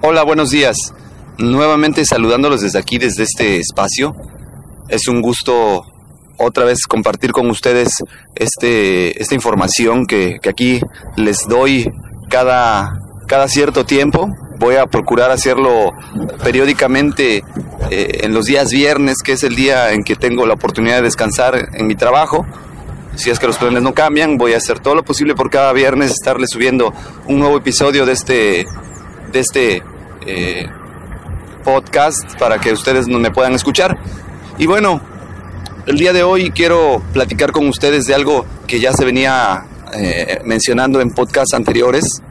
Hola, buenos días. Nuevamente saludándolos desde aquí, desde este espacio. Es un gusto otra vez compartir con ustedes este, esta información que, que aquí les doy cada, cada cierto tiempo. Voy a procurar hacerlo periódicamente eh, en los días viernes, que es el día en que tengo la oportunidad de descansar en mi trabajo si es que los planes no cambian, voy a hacer todo lo posible por cada viernes estarle subiendo un nuevo episodio de este, de este eh, podcast para que ustedes me puedan escuchar. Y bueno, el día de hoy quiero platicar con ustedes de algo que ya se venía eh, mencionando en podcasts anteriores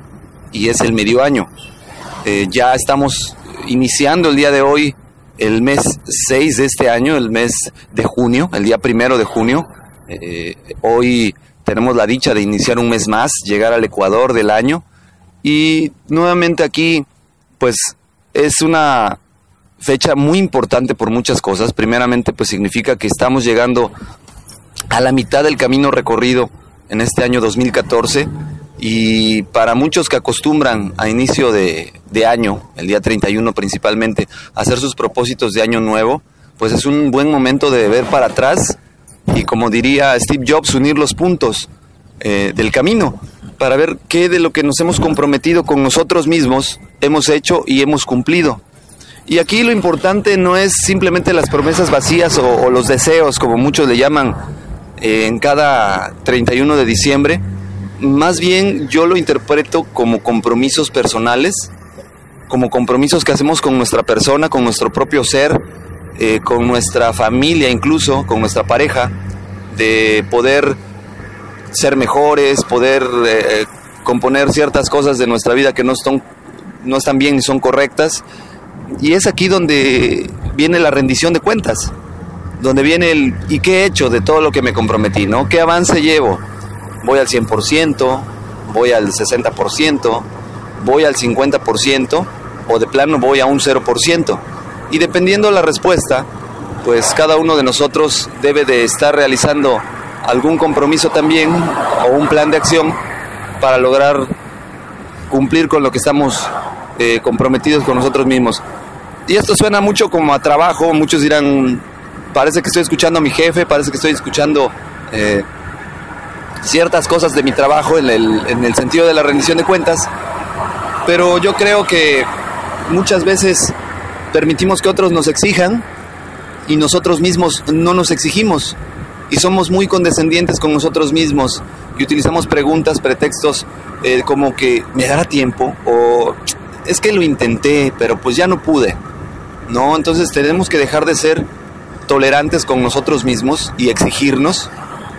y es el medio año. Eh, ya estamos iniciando el día de hoy el mes 6 de este año, el mes de junio, el día primero de junio. Eh, hoy tenemos la dicha de iniciar un mes más, llegar al Ecuador del año y nuevamente aquí pues es una fecha muy importante por muchas cosas. Primeramente pues significa que estamos llegando a la mitad del camino recorrido en este año 2014 y para muchos que acostumbran a inicio de, de, año, el día 31 principalmente, hacer sus propósitos de año nuevo, pues es un buen momento de ver para atrás y como diría Steve Jobs, unir los puntos eh, del camino para ver qué de lo que nos hemos comprometido con nosotros mismos hemos hecho y hemos cumplido. Y aquí lo importante no es simplemente las promesas vacías o, los deseos, como muchos le llaman eh, en cada 31 de diciembre, más bien yo lo interpreto como compromisos personales, como compromisos que hacemos con nuestra persona, con nuestro propio ser, eh, con nuestra familia, incluso con nuestra pareja, de poder ser mejores, poder eh, componer ciertas cosas de nuestra vida que no están, no están bien ni son correctas. Y es aquí donde viene la rendición de cuentas, donde viene el ¿y qué he hecho de todo lo que me comprometí? ¿no? ¿Qué avance llevo? ¿Voy al 100%? ¿Voy al 60%? ¿Voy al 50%? ¿O de plano voy a un 0%? Y dependiendo la respuesta, pues cada uno de nosotros debe de estar realizando algún compromiso también o un plan de acción para lograr cumplir con lo que estamos eh, comprometidos con nosotros mismos. Y esto suena mucho como a trabajo, muchos dirán, parece que estoy escuchando a mi jefe, parece que estoy escuchando eh, ciertas cosas de mi trabajo en el, en el sentido de la rendición de cuentas, pero yo creo que muchas veces permitimos que otros nos exijan y nosotros mismos no nos exigimos y somos muy condescendientes con nosotros mismos y utilizamos preguntas, pretextos eh, como que me dará tiempo o es que lo intenté pero pues ya no pude. No, entonces tenemos que dejar de ser tolerantes con nosotros mismos y exigirnos.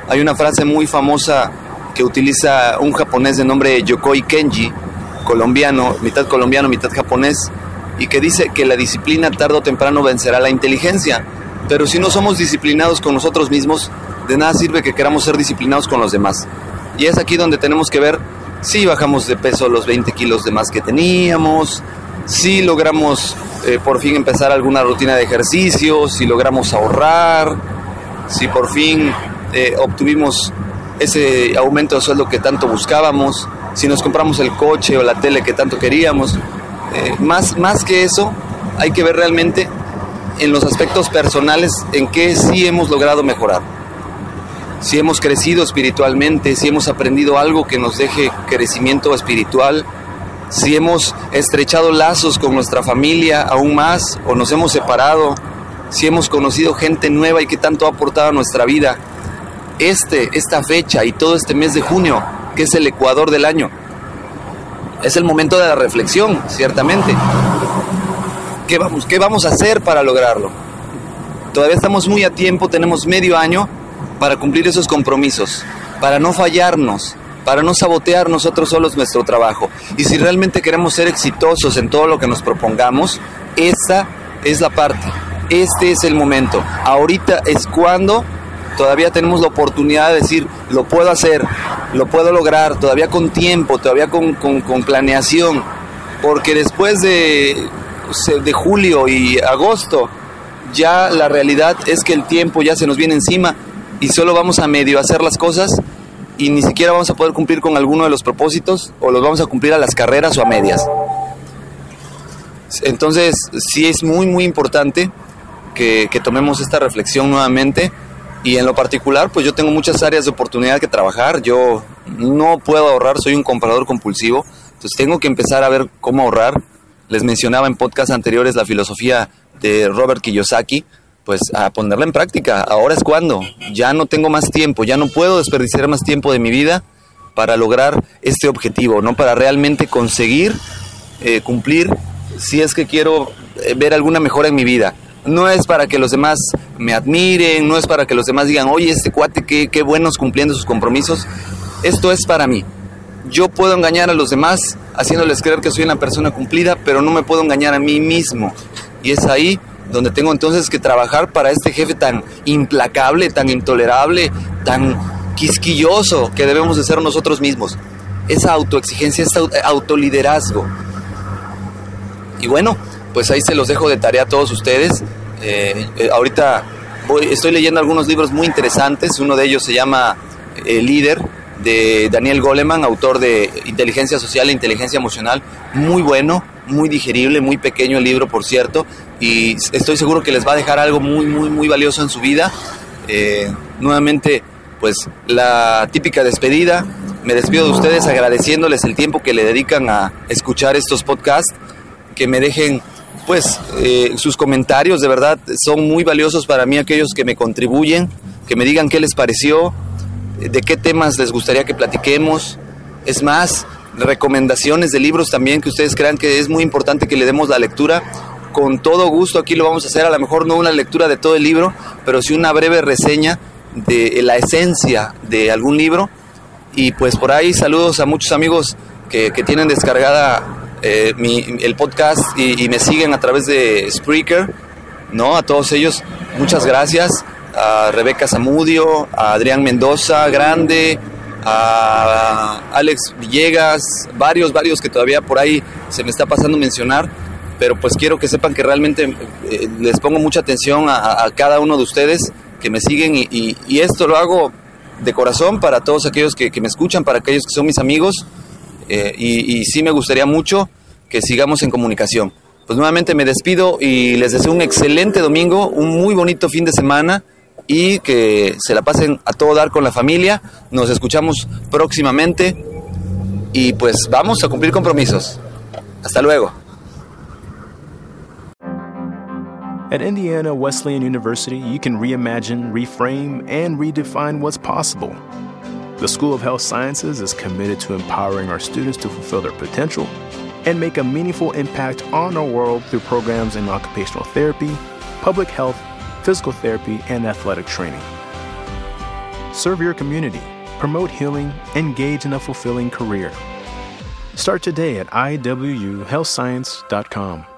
Hay una frase muy famosa que utiliza un japonés de nombre Yokoi Kenji, colombiano, mitad colombiano, mitad japonés, y que dice que la disciplina tarde o temprano vencerá la inteligencia. Pero si no somos disciplinados con nosotros mismos, de nada sirve que queramos ser disciplinados con los demás. Y es aquí donde tenemos que ver sí bajamos de peso los 20 kilos de más que teníamos, sí logramos eh, por fin empezar alguna rutina de ejercicio, si logramos ahorrar, si por fin eh, obtuvimos ese aumento de sueldo que tanto buscábamos, si nos compramos el coche o la tele que tanto queríamos. Eh, más, más que eso, hay que ver realmente en los aspectos personales en qué sí hemos logrado mejorar. Si hemos crecido espiritualmente, si hemos aprendido algo que nos deje crecimiento espiritual, si hemos estrechado lazos con nuestra familia aún más o nos hemos separado, si hemos conocido gente nueva y que tanto ha aportado a nuestra vida. Este, esta fecha y todo este mes de junio, que es el Ecuador del año, es el momento de la reflexión, ciertamente. ¿Qué vamos, qué vamos a hacer para lograrlo? Todavía estamos muy a tiempo, tenemos medio año para cumplir esos compromisos, para no fallarnos, para no sabotear nosotros solos nuestro trabajo. Y si realmente queremos ser exitosos en todo lo que nos propongamos, esa es la parte. Este es el momento. Ahorita es cuando todavía tenemos la oportunidad de decir, lo puedo hacer, lo puedo lograr, todavía con tiempo, todavía con, con, planeación. Porque después de, de julio y agosto, ya la realidad es que el tiempo ya se nos viene encima y solo vamos a medio hacer las cosas y ni siquiera vamos a poder cumplir con alguno de los propósitos o los vamos a cumplir a las carreras o a medias. Entonces, sí es muy, muy importante que, tomemos esta reflexión nuevamente y en lo particular, pues yo tengo muchas áreas de oportunidad que trabajar. Yo no puedo ahorrar, soy un comprador compulsivo, entonces tengo que empezar a ver cómo ahorrar. Les mencionaba en podcast anteriores la filosofía de Robert Kiyosaki, pues a ponerla en práctica. Ahora es cuando. Ya no tengo más tiempo, ya no puedo desperdiciar más tiempo de mi vida para lograr este objetivo, ¿no? Para realmente conseguir eh, cumplir si es que quiero eh, ver alguna mejora en mi vida. No es para que los demás me admiren, no es para que los demás digan, oye, este cuate, qué, qué buenos cumpliendo sus compromisos. Esto es para mí. Yo puedo engañar a los demás haciéndoles creer que soy una persona cumplida, pero no me puedo engañar a mí mismo. Y es ahí donde tengo entonces que trabajar para este jefe tan implacable, tan intolerable, tan quisquilloso que debemos de ser nosotros mismos. Esa autoexigencia, ese autoliderazgo. Y bueno, pues ahí se los dejo de tarea a todos ustedes. Eh, eh, ahorita estoy leyendo algunos libros muy interesantes. Uno de ellos se llama El líder de Daniel Goleman, autor de Inteligencia Social e Inteligencia Emocional. Muy bueno, muy digerible, muy pequeño el libro, por cierto, y estoy seguro que les va a dejar algo muy, muy, muy valioso en su vida. Eh, nuevamente, pues la típica despedida. Me despido de ustedes agradeciéndoles el tiempo que le dedican a escuchar estos podcasts, que me dejen pues eh, sus comentarios, de verdad son muy valiosos para mí aquellos que me contribuyen, que me digan qué les pareció, de qué temas les gustaría que platiquemos. Es más, recomendaciones de libros también que ustedes crean que es muy importante que le demos la lectura. Con todo gusto aquí lo vamos a hacer, a lo mejor no una lectura de todo el libro, pero sí una breve reseña de la esencia de algún libro. Y pues por ahí saludos a muchos amigos que, tienen descargada eh, el podcast y, me siguen a través de Spreaker, ¿no? A todos ellos, muchas gracias. A Rebeca Zamudio, a Adrián Mendoza, Grande, a Alex Villegas, varios, varios que todavía por ahí se me está pasando mencionar, pero pues quiero que sepan que realmente eh, les pongo mucha atención a, cada uno de ustedes que me siguen y, esto lo hago de corazón para todos aquellos que, me escuchan, para aquellos que son mis amigos eh, y, y sí me gustaría mucho que sigamos en comunicación. Pues nuevamente me despido y les deseo un excelente domingo, un muy bonito fin de semana y que se la pasen a todo dar con la familia. Nos escuchamos próximamente y pues vamos a cumplir compromisos. Hasta luego. At Indiana Wesleyan University, you can reimagine, reframe, and redefine what's possible. The School of Health Sciences is committed to empowering our students to fulfill their potential and make a meaningful impact on our world through programs in occupational therapy, public health, physical therapy, and athletic training. Serve your community, promote healing, engage in a fulfilling career. Start today at iwuhealthscience.com.